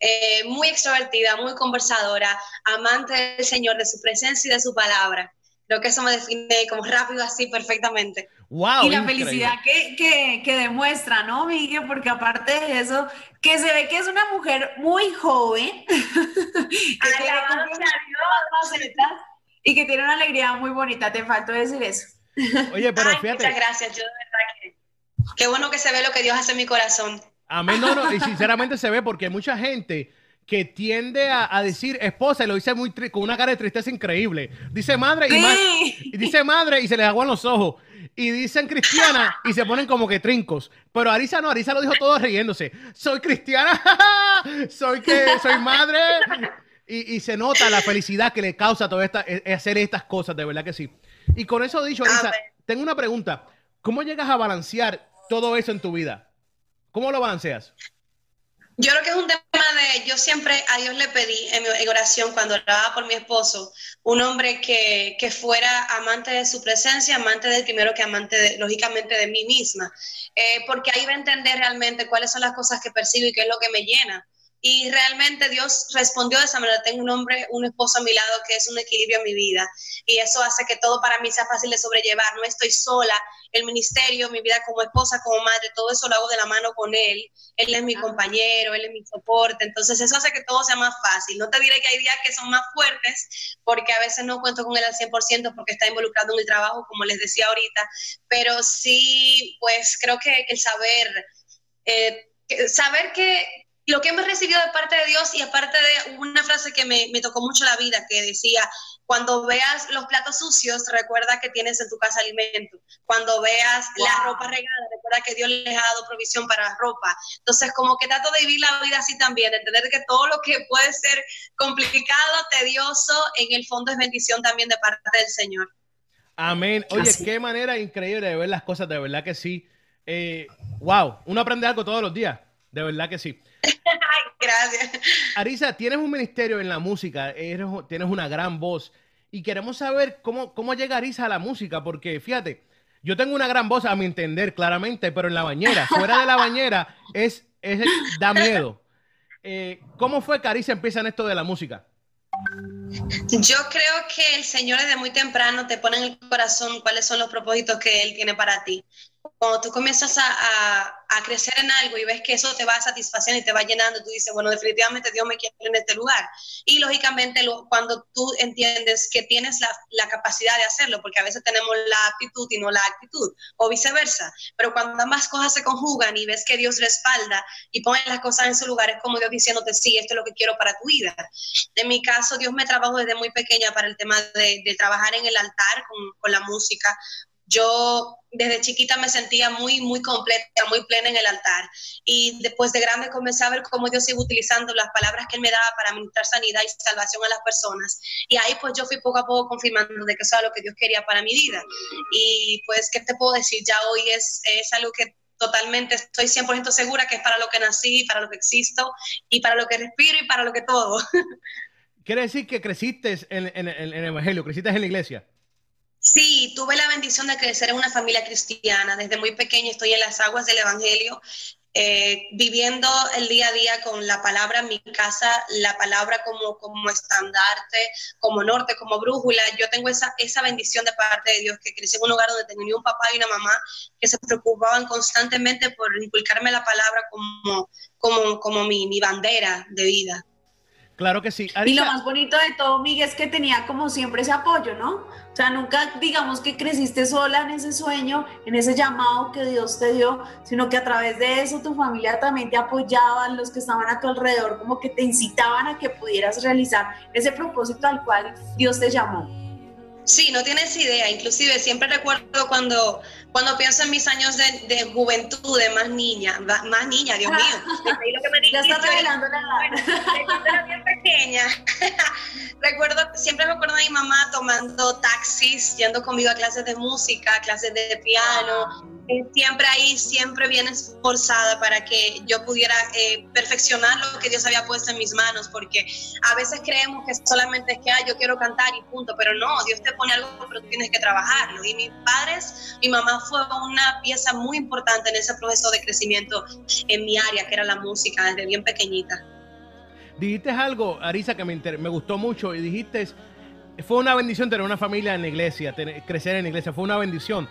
eh, muy extrovertida, muy conversadora, amante del Señor, de su presencia y de su palabra. Creo que eso me define como rápido así perfectamente. Wow, y la felicidad que, que, demuestra, ¿no, Miguel? Porque aparte de eso, que se ve que es una mujer muy joven, que y que tiene una alegría muy bonita. Te faltó decir eso. Oye, pero fíjate. Muchas gracias, yo de verdad que Qué bueno que se ve lo que Dios hace en mi corazón. Amén, no, no, y sinceramente se ve porque hay mucha gente que tiende a, decir esposa y lo dice muy con una cara de tristeza increíble. Dice madre y, dice madre y se les aguan los ojos. Y dicen cristiana y se ponen como que trincos. Pero Arisa no, Arisa lo dijo todo riéndose. Soy cristiana, soy que soy madre. Y, se nota la felicidad que le causa todo esta, e, hacer estas cosas, de verdad que sí. Y con eso dicho, Arisa, tengo una pregunta. ¿Cómo llegas a balancear todo eso en tu vida? ¿Cómo lo balanceas? Yo creo que es un tema de, yo siempre a Dios le pedí en mi oración cuando oraba por mi esposo, un hombre que, fuera amante de su presencia, amante del primero que amante, lógicamente, de mí misma, eh, porque ahí va a entender realmente cuáles son las cosas que percibo y qué es lo que me llena. Y realmente Dios respondió de esa manera. Tengo un hombre, un esposo a mi lado que es un equilibrio en mi vida. Y eso hace que todo para mí sea fácil de sobrellevar. No estoy sola. El ministerio, mi vida como esposa, como madre, todo eso lo hago de la mano con Él. Él es mi compañero, Él es mi soporte. Entonces eso hace que todo sea más fácil. No te diré que hay días que son más fuertes, porque a veces no cuento con Él al 100% porque está involucrado en el trabajo, como les decía ahorita. Pero sí, pues creo que el saber... Eh, saber que, lo que hemos recibido de parte de Dios y aparte de una frase que me, tocó mucho la vida, que decía, cuando veas los platos sucios, recuerda que tienes en tu casa alimento. Cuando veas la ropa regada, recuerda que Dios les ha dado provisión para la ropa. Entonces, como que trato de vivir la vida así también, entender que todo lo que puede ser complicado, tedioso, en el fondo es bendición también de parte del Señor. Amén. Oye, qué manera increíble de ver las cosas, de verdad que sí. Eh, wow, uno aprende algo todos los días, de verdad que sí. Gracias. Arisa, tienes un ministerio en la música, tienes una gran voz y queremos saber cómo, cómo llega Arisa a la música, porque fíjate, yo tengo una gran voz a mi entender claramente, pero en la bañera, fuera de la bañera, es, es da miedo. Eh, ¿Cómo fue que Arisa empieza en esto de la música? Yo creo que el Señor desde muy temprano te pone en el corazón cuáles son los propósitos que Él tiene para ti cuando tú comienzas a, crecer en algo y ves que eso te va satisfaciendo y te va llenando, tú dices, bueno, definitivamente Dios me quiere en este lugar. Y lógicamente cuando tú entiendes que tienes la, capacidad de hacerlo, porque a veces tenemos la actitud y no la actitud, o viceversa, pero cuando ambas cosas se conjugan y ves que Dios respalda y pone las cosas en su lugar, es como Dios diciéndote, sí, esto es lo que quiero para tu vida. En mi caso, Dios me trabajó desde muy pequeña para el tema de, trabajar en el altar con, con la música, yo desde chiquita me sentía muy, muy completa, muy plena en el altar. Y después de grande comencé a ver cómo Dios iba utilizando las palabras que Él me daba para administrar sanidad y salvación a las personas. Y ahí pues yo fui poco a poco confirmando de que eso era lo que Dios quería para mi vida. Y pues, ¿qué te puedo decir? Ya hoy es, es algo que totalmente estoy 100% segura que es para lo que nací, para lo que existo y para lo que respiro y para lo que todo. Quiere decir que creciste en, en el Evangelio, creciste en la iglesia. Sí, tuve la bendición de crecer en una familia cristiana. Desde muy pequeña estoy en las aguas del Evangelio, eh, viviendo el día a día con la palabra en mi casa, la palabra como, como estandarte, como norte, como brújula. Yo tengo esa, esa bendición de parte de Dios, que crecí en un hogar donde tenía un papá y una mamá que se preocupaban constantemente por inculcarme la palabra como, como, como mi, mi bandera de vida. Claro que sí. Y lo más bonito de todo, Miguel, es que tenía como siempre ese apoyo, ¿no? O sea, nunca digamos que creciste sola en ese sueño, en ese llamado que Dios te dio, sino que a través de eso tu familia también te apoyaban, los que estaban a tu alrededor, como que te incitaban a que pudieras realizar ese propósito al cual Dios te llamó. Sí, no tienes idea. Inclusive siempre recuerdo cuando, cuando pienso en mis años de, de juventud, de más niña, más niña, Dios mío. lo que me ya está revelando la edad. era bien pequeña. recuerdo, siempre recuerdo a mi mamá tomando taxis, yendo conmigo a clases de música, clases de piano siempre ahí, siempre bien esforzada para que yo pudiera eh, perfeccionar lo que Dios había puesto en mis manos, porque a veces creemos que solamente es que ah, yo quiero cantar y punto, pero no, Dios te pone algo, pero tú tienes que trabajarlo. Y mis padres, mi mamá fue una pieza muy importante en ese proceso de crecimiento en mi área, que era la música, desde bien pequeñita. Dijiste algo, Arisa, que me, me gustó mucho y dijiste, fue una bendición tener una familia en la iglesia, crecer en la iglesia, fue una bendición.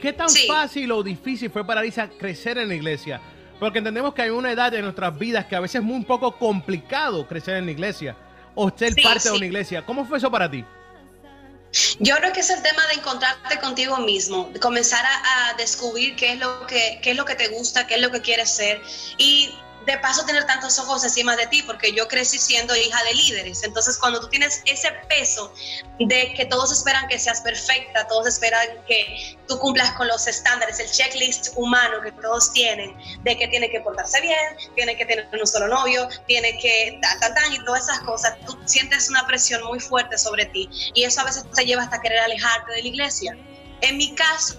¿Qué tan fácil o difícil fue para Arisa crecer en la iglesia? Porque entendemos que hay una edad en nuestras vidas que a veces es muy un poco complicado crecer en la iglesia o ser parte de una iglesia. ¿Cómo fue eso para ti? Yo creo que es el tema de encontrarte contigo mismo, de comenzar a, descubrir qué es lo que qué es lo que te gusta, qué es lo que quieres ser. Y de paso tener tantos ojos encima de ti, porque yo crecí siendo hija de líderes. Entonces, cuando tú tienes ese peso de que todos esperan que seas perfecta, todos esperan que tú cumplas con los estándares, el checklist humano que todos tienen, de que tiene que portarse bien, tiene que tener un solo novio, tiene que tan, y todas esas cosas, tú sientes una presión muy fuerte sobre ti. Y eso a veces te lleva hasta querer alejarte de la iglesia. En mi caso,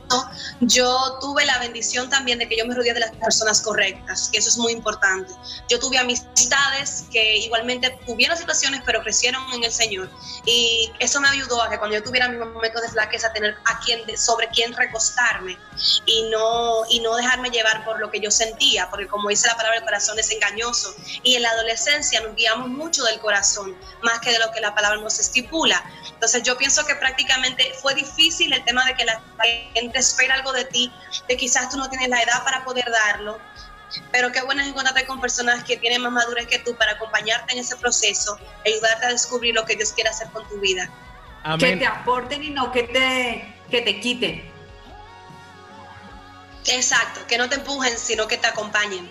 yo tuve la bendición también de que yo me rodeé de las personas correctas, que eso es muy importante. Yo tuve amistades que igualmente tuvieron situaciones, pero crecieron en el Señor. Y eso me ayudó a que cuando yo tuviera mis momentos de flaqueza, tener a quien, sobre quién recostarme y no, y no dejarme llevar por lo que yo sentía, porque como dice la palabra, el corazón es engañoso. Y en la adolescencia nos guiamos mucho del corazón, más que de lo que la palabra nos estipula. Entonces yo pienso que prácticamente fue difícil el tema de que la gente espera algo de ti, de quizás tú no tienes la edad para poder darlo, pero qué bueno es encontrarte con personas que tienen más madurez que tú para acompañarte en ese proceso, ayudarte a descubrir lo que Dios quiere hacer con tu vida. Que te aporten y no que te, que te quiten. Exacto, que no te empujen, sino que te acompañen.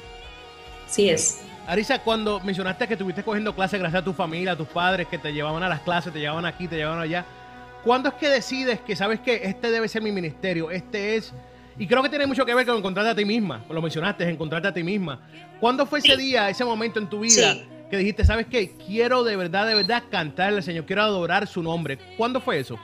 Sí es. Arisa, cuando mencionaste que estuviste cogiendo clases gracias a tu familia, a tus padres, que te llevaban a las clases, te llevaban aquí, te llevaban allá, ¿Cuándo es que decides que sabes que este debe ser mi ministerio? Este es. Y creo que tiene mucho que ver con encontrarte a ti misma. Lo mencionaste, encontrarte a ti misma. ¿Cuándo fue ese día, ese momento en tu vida que dijiste, sabes qué? Quiero de verdad, de verdad cantarle al Señor, quiero adorar su nombre? ¿Cuándo fue eso?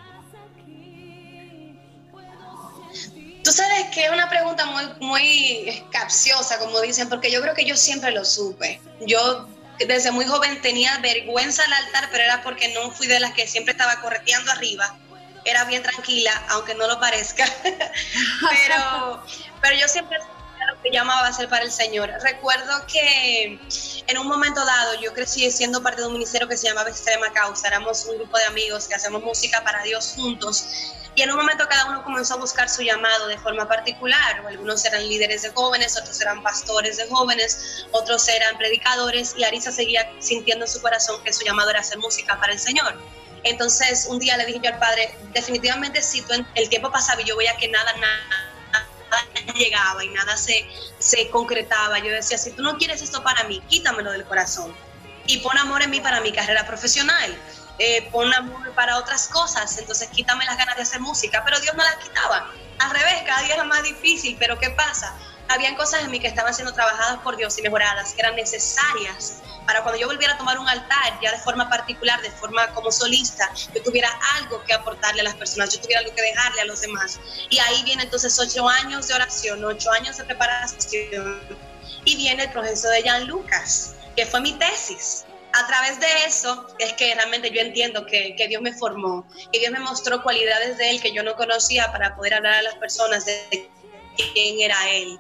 Tú sabes que es una pregunta muy, muy capciosa, como dicen, porque yo creo que yo siempre lo supe. Yo desde muy joven tenía vergüenza al altar, pero era porque no fui de las que siempre estaba correteando arriba. Era bien tranquila, aunque no lo parezca. pero, pero yo siempre lo que llamaba a ser para el Señor. Recuerdo que en un momento dado yo crecí siendo parte de un ministerio que se llamaba Extrema Causa. Éramos un grupo de amigos que hacemos música para Dios juntos. Y en un momento cada uno comenzó a buscar su llamado de forma particular. Algunos eran líderes de jóvenes, otros eran pastores de jóvenes, otros eran predicadores y Arisa seguía sintiendo en su corazón que su llamado era hacer música para el Señor. Entonces un día le dije yo al padre, definitivamente si el tiempo pasaba y yo veía que nada, nada, llegaba y nada se, se concretaba, yo decía, si tú no quieres esto para mí, quítamelo del corazón y pon amor en mí para mi carrera profesional eh, pon amor para otras cosas, entonces quítame las ganas de hacer música, pero Dios no las quitaba. Al revés, cada día era más difícil, pero ¿qué pasa? Habían cosas en mí que estaban siendo trabajadas por Dios y mejoradas, que eran necesarias para cuando yo volviera a tomar un altar, ya de forma particular, de forma como solista, yo tuviera algo que aportarle a las personas, yo tuviera algo que dejarle a los demás. Y ahí viene entonces ocho años de oración, ocho años de preparación, y viene el proceso de Jan Lucas, que fue mi tesis a través de eso es que realmente yo entiendo que, que, Dios me formó, que Dios me mostró cualidades de Él que yo no conocía para poder hablar a las personas de quién era Él.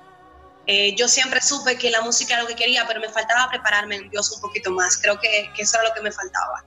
Eh, yo siempre supe que la música era lo que quería, pero me faltaba prepararme en Dios un poquito más. Creo que, que eso era lo que me faltaba.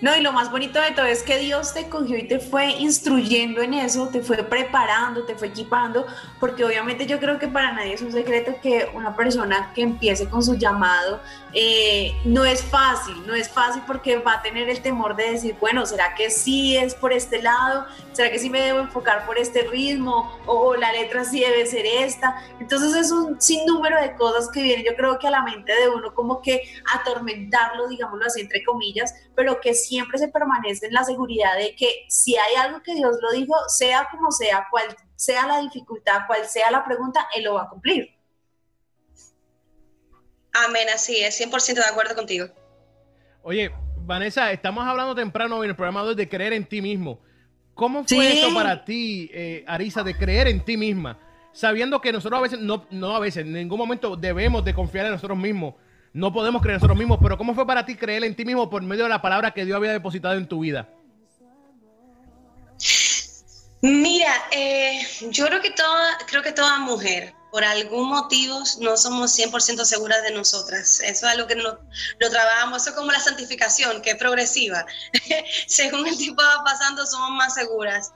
No, y lo más bonito de todo es que Dios te cogió y te fue instruyendo en eso, te fue preparando, te fue equipando, porque obviamente yo creo que para nadie es un secreto que una persona que empiece con su llamado eh, no es fácil, no es fácil porque va a tener el temor de decir, bueno, ¿será que sí es por este lado? ¿Será que sí me debo enfocar por este ritmo? ¿O la letra sí debe ser esta? Entonces es un sinnúmero de cosas que vienen, yo creo que a la mente de uno como que atormentarlo, digámoslo así, entre comillas, pero que siempre se permanece en la seguridad de que si hay algo que Dios lo dijo, sea como sea, cual sea la dificultad, cual sea la pregunta, Él lo va a cumplir. Amén, así es, 100% de acuerdo contigo. Oye, Vanessa, estamos hablando temprano en el programa de creer en ti mismo. ¿Cómo fue eso para ti, eh, Arisa, de creer en ti misma? Sabiendo que nosotros a veces, no, no a veces, en ningún momento debemos de confiar en nosotros mismos. No podemos creer en nosotros mismos, pero ¿cómo fue para ti creer en ti mismo por medio de la palabra que Dios había depositado en tu vida? Mira, eh, yo creo que toda, creo que toda mujer, por algún motivo, no somos 100% seguras de nosotras. Eso es algo que no, lo trabajamos, eso es como la santificación, que es progresiva. Según el tiempo va pasando, somos más seguras.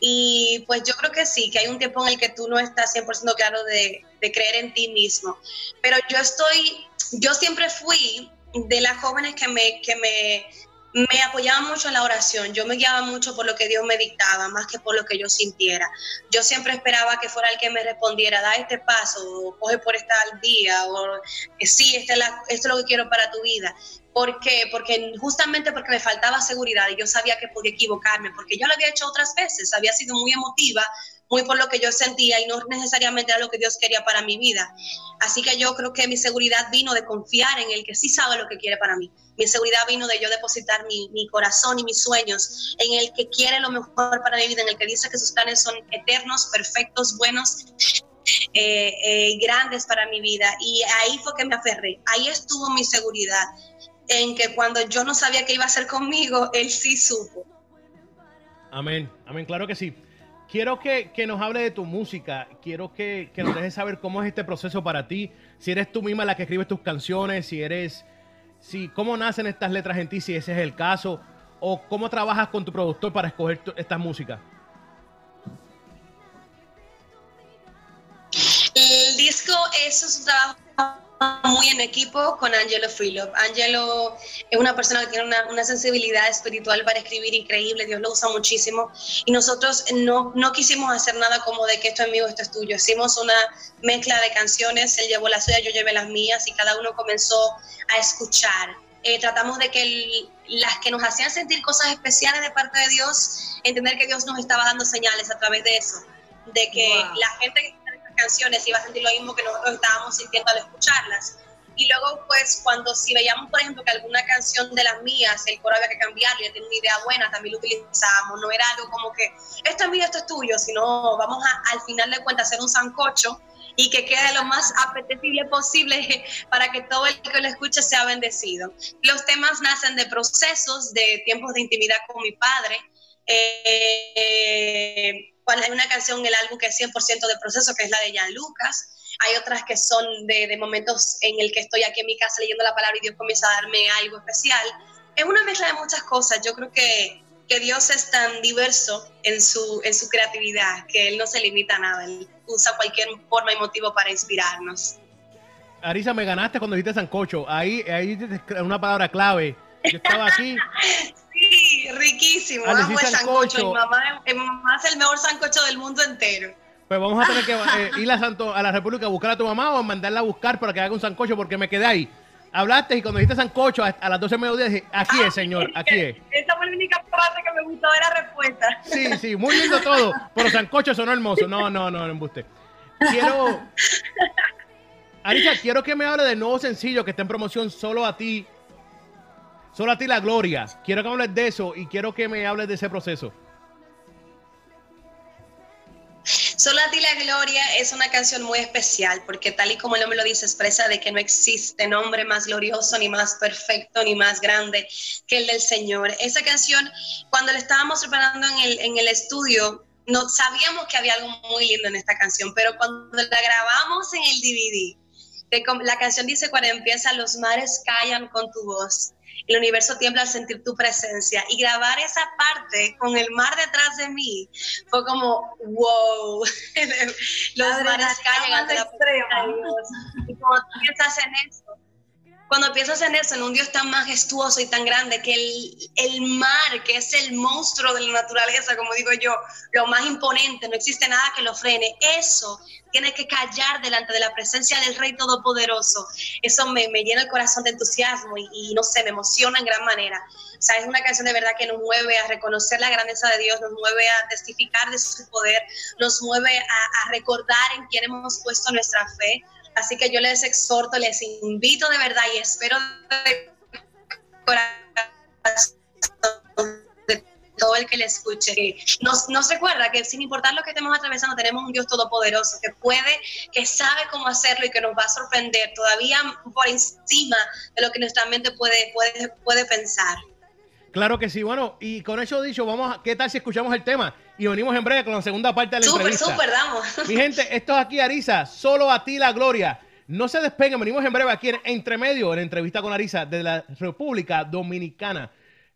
Y pues yo creo que sí, que hay un tiempo en el que tú no estás 100% claro de, de creer en ti mismo. Pero yo estoy yo siempre fui de las jóvenes que me, que me, me apoyaba mucho en la oración, yo me guiaba mucho por lo que Dios me dictaba, más que por lo que yo sintiera. Yo siempre esperaba que fuera el que me respondiera, da este paso, o coge por esta día, o que sí, este esto es lo que quiero para tu vida. ¿Por qué? Porque justamente porque me faltaba seguridad y yo sabía que podía equivocarme, porque yo lo había hecho otras veces, había sido muy emotiva, muy por lo que yo sentía y no necesariamente era lo que Dios quería para mi vida. Así que yo creo que mi seguridad vino de confiar en el que sí sabe lo que quiere para mí. Mi seguridad vino de yo depositar mi, mi corazón y mis sueños en el que quiere lo mejor para mi vida, en el que dice que sus planes son eternos, perfectos, buenos eh, eh, grandes para mi vida. Y ahí fue que me aferré, ahí estuvo mi seguridad, en que cuando yo no sabía qué iba a hacer conmigo, Él sí supo. Amén, amén, claro que sí. Quiero que, nos hable de tu música, quiero que, que, nos dejes saber cómo es este proceso para ti, si eres tú misma la que escribes tus canciones, si eres, si cómo nacen estas letras en ti, si ese es el caso, o cómo trabajas con tu productor para escoger esta música. El disco es un trabajo muy en equipo con Angelo Freelove. Angelo es una persona que tiene una, sensibilidad espiritual para escribir increíble, Dios lo usa muchísimo. Y nosotros no, no quisimos hacer nada como de que esto es mío, esto es tuyo. Hicimos una mezcla de canciones, él llevó las suyas, yo llevé las mías y cada uno comenzó a escuchar. Eh, tratamos de que las que nos hacían sentir cosas especiales de parte de Dios, entender que Dios nos estaba dando señales a través de eso, de que la gente canciones iba a sentir lo mismo que nosotros estábamos sintiendo al escucharlas. Y luego, pues, cuando si veíamos, por ejemplo, que alguna canción de las mías, el coro había que cambiarlo, ya tenía una idea buena, también lo utilizábamos. No era algo como que, esto es mío, esto es tuyo, sino vamos a, al final de cuentas, hacer un sancocho y que quede lo más apetecible posible para que todo el que lo escuche sea bendecido. Los temas nacen de procesos, de tiempos de intimidad con mi padre. Eh, hay una canción en el álbum que es 100% de proceso, que es la de Jan Lucas. Hay otras que son de, de, momentos en el que estoy aquí en mi casa leyendo la palabra y Dios comienza a darme algo especial. Es una mezcla de muchas cosas. Yo creo que, que Dios es tan diverso en su, en su creatividad que Él no se limita a nada. Él usa cualquier forma y motivo para inspirarnos. Arisa, me ganaste cuando dijiste sancocho. Ahí, ahí una palabra clave. Yo estaba aquí Sí, riquísimo. Ah, amo el sancocho. Mi mamá, es el mejor sancocho del mundo entero. Pues vamos a tener que eh, ir a, Santo, a la República a buscar a tu mamá o mandarla a buscar para que haga un sancocho porque me quedé ahí. Hablaste y cuando dijiste sancocho a, las 12 de mediodía dije, aquí es, señor, aquí es. Esa fue la única frase que me gustó de la respuesta. Sí, sí, muy lindo todo, pero sancocho sonó hermoso. No, no, no, no embuste. Quiero... Arisa, quiero que me hable del nuevo sencillo que está en promoción solo a ti Solo a ti la gloria. Quiero que hables de eso y quiero que me hables de ese proceso. Solo a ti la gloria es una canción muy especial porque tal y como el nombre lo dice, expresa de que no existe nombre más glorioso, ni más perfecto, ni más grande que el del Señor. Esa canción, cuando la estábamos preparando en el, en el estudio, no, sabíamos que había algo muy lindo en esta canción, pero cuando la grabamos en el DVD, la canción dice cuando empieza, los mares callan con tu voz el universo tiembla al sentir tu presencia. Y grabar esa parte con el mar detrás de mí fue como, wow, los mares callan ante la presencia de Dios. Y cuando piensas en eso, cuando piensas en eso, en un Dios tan majestuoso y tan grande, que el, el, mar, que es el monstruo de la naturaleza, como digo yo, lo más imponente, no existe nada que lo frene, eso tiene que callar delante de la presencia del Rey Todopoderoso. Eso me, me llena el corazón de entusiasmo y, no sé, me emociona en gran manera. O sea, es una canción de verdad que nos mueve a reconocer la grandeza de Dios, nos mueve a testificar de su poder, nos mueve a, a recordar en quién hemos puesto nuestra fe Así que yo les exhorto, les invito de verdad y espero de corazón de todo el que le escuche. Nos, nos recuerda que sin importar lo que estemos atravesando, tenemos un Dios todopoderoso que puede, que sabe cómo hacerlo y que nos va a sorprender todavía por encima de lo que nuestra mente puede, puede, puede pensar. Claro que sí. Bueno, y con eso dicho, vamos a, ¿qué tal si escuchamos el tema? Y venimos en breve con la segunda parte de la entrevista. Súper, súper, damos. Mi gente, esto es aquí, Arisa, solo a ti la gloria. No se despeguen, venimos en breve aquí en Entremedio, en la entrevista con Arisa de la República Dominicana.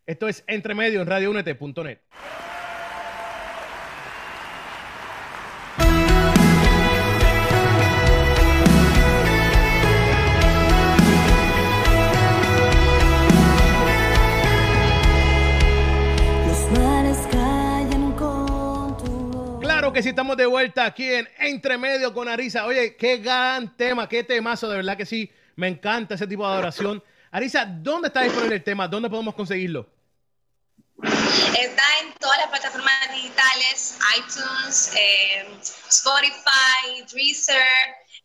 Esto es Entremedio en radiounete.net. que sí, estamos de vuelta aquí en Entre Medio con Arisa. Oye, qué gran tema, qué temazo, de verdad que sí. Me encanta ese tipo de adoración. Arisa, ¿dónde está disponible el tema? ¿Dónde podemos conseguirlo? Está en todas las plataformas digitales, iTunes, eh, Spotify, Deezer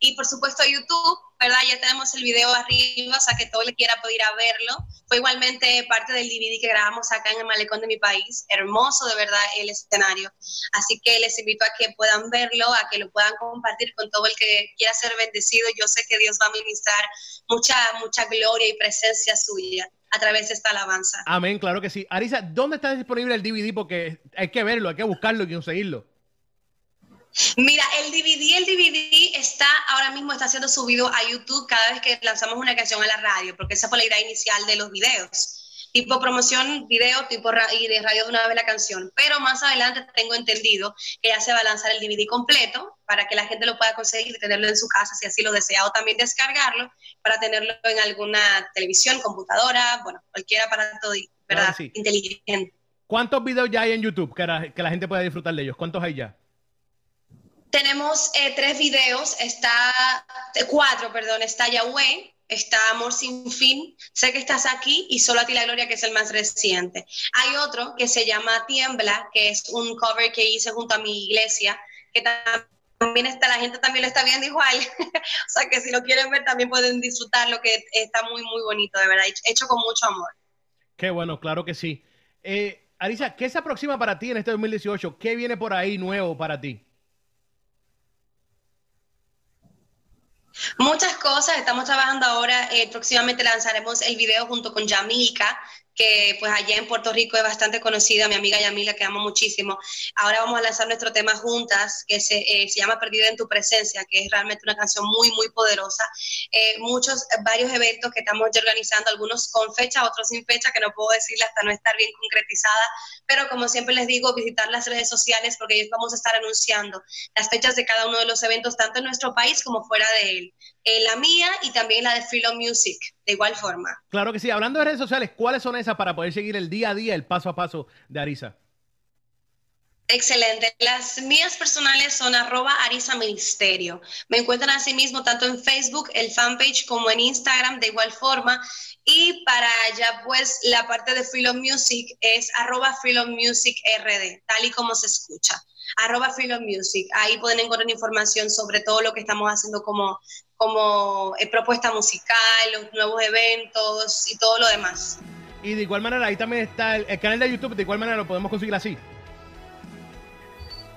y por supuesto YouTube, ¿verdad? Ya tenemos el video arriba, o sea que todo le quiera poder ir a verlo. Fue igualmente parte del DVD que grabamos acá en el malecón de mi país. Hermoso de verdad el escenario. Así que les invito a que puedan verlo, a que lo puedan compartir con todo el que quiera ser bendecido. Yo sé que Dios va a ministrar mucha, mucha gloria y presencia suya a través de esta alabanza. Amén, claro que sí. Arisa, ¿dónde está disponible el DVD? Porque hay que verlo, hay que buscarlo y conseguirlo. Mira, el DVD, el DVD está ahora mismo está siendo subido a YouTube cada vez que lanzamos una canción a la radio, porque esa fue la idea inicial de los videos. Tipo promoción, video, tipo y de radio de una vez la canción. Pero más adelante tengo entendido que ya se va a lanzar el DVD completo para que la gente lo pueda conseguir y tenerlo en su casa si así lo desea, o también descargarlo para tenerlo en alguna televisión, computadora, bueno, cualquier aparato ¿verdad? inteligente. ¿Cuántos videos ya hay en YouTube que la, que la gente pueda disfrutar de ellos? ¿Cuántos hay ya? Tenemos eh, tres videos, está, eh, cuatro, perdón, está Yahweh, está Amor sin fin, sé que estás aquí y solo a ti la gloria, que es el más reciente. Hay otro que se llama Tiembla, que es un cover que hice junto a mi iglesia, que también está, la gente también lo está viendo igual, o sea que si lo quieren ver también pueden disfrutarlo, que está muy, muy bonito, de verdad, hecho con mucho amor. Qué bueno, claro que sí. Eh, Arisa, ¿qué se aproxima para ti en este 2018? ¿Qué viene por ahí nuevo para ti? Muchas cosas, estamos trabajando ahora, eh, próximamente lanzaremos el video junto con Yamilka, que pues allá en Puerto Rico es bastante conocida, mi amiga Yamila, que amo muchísimo. Ahora vamos a lanzar nuestro tema juntas, que se, eh, se llama Perdida en tu presencia, que es realmente una canción muy, muy poderosa. Eh, muchos, varios eventos que estamos ya organizando, algunos con fecha, otros sin fecha, que no puedo decirle hasta no estar bien concretizada, pero como siempre les digo, visitar las redes sociales porque ahí vamos a estar anunciando las fechas de cada uno de los eventos, tanto en nuestro país como fuera de él. Eh, la mía y también la de Freelove Music, de igual forma. Claro que sí. Hablando de redes sociales, ¿cuáles son esas para poder seguir el día a día, el paso a paso de Arisa? Excelente. Las mías personales son arroba Arisa Ministerio. Me encuentran así mismo tanto en Facebook, el fanpage, como en Instagram de igual forma. Y para allá, pues, la parte de Freelove Music es arroba Freelove Music RD, tal y como se escucha. Arroba Freelove Music. Ahí pueden encontrar información sobre todo lo que estamos haciendo como como eh, propuesta musical, los nuevos eventos y todo lo demás. Y de igual manera, ahí también está el, canal de YouTube, de igual manera lo podemos conseguir así.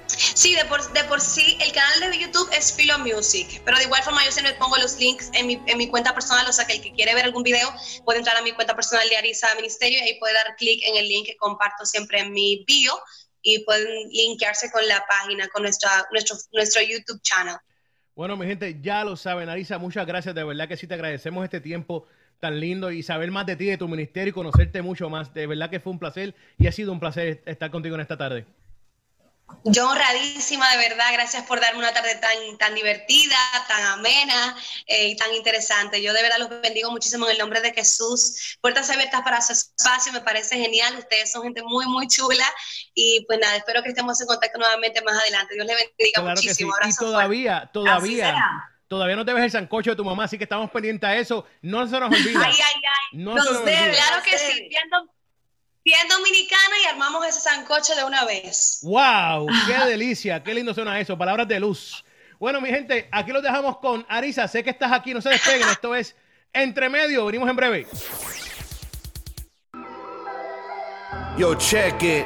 Sí, de por, de por sí, el canal de YouTube es Philo Music, pero de igual forma yo siempre pongo los links en mi, en mi cuenta personal, o sea que el que quiere ver algún video puede entrar a mi cuenta personal de Arisa Ministerio y ahí puede dar clic en el link que comparto siempre en mi bio y pueden linkearse con la página, con nuestra, nuestro, nuestro YouTube channel. Bueno, mi gente, ya lo saben, Arisa, muchas gracias. De verdad que sí te agradecemos este tiempo tan lindo y saber más de ti, de tu ministerio y conocerte mucho más. De verdad que fue un placer y ha sido un placer estar contigo en esta tarde. Yo honradísima, de verdad, gracias por darme una tarde tan, tan divertida, tan amena eh, y tan interesante. Yo de verdad los bendigo muchísimo en el nombre de Jesús. Puertas abiertas para su espacio, me parece genial. Ustedes son gente muy, muy chula y pues nada, espero que estemos en contacto nuevamente más adelante. Dios le bendiga muchísimo. Y todavía, todavía. Todavía no te ves el sancocho de tu mamá, así que estamos pendientes a eso. No se nos olvida. Ay, ay, ay. No se nos olvida. Claro que sí. Viendo, bien dominicana y armamos ese sancocho de una vez. ¡Wow! ¡Qué delicia! ¡Qué lindo suena eso! Palabras de luz. Bueno, mi gente, aquí los dejamos con Arisa. Sé que estás aquí, no se despeguen. Esto es Entre Medio. Venimos en breve. Yo cheque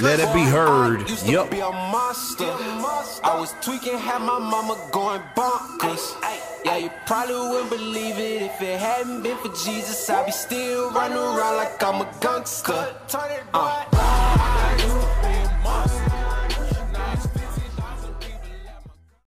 Let it be heard. Yup. I was tweaking, had my mama going bonkers. Yeah, you probably wouldn't believe it if it hadn't been for Jesus. I'd be still running around like I'm a gangster. Uh.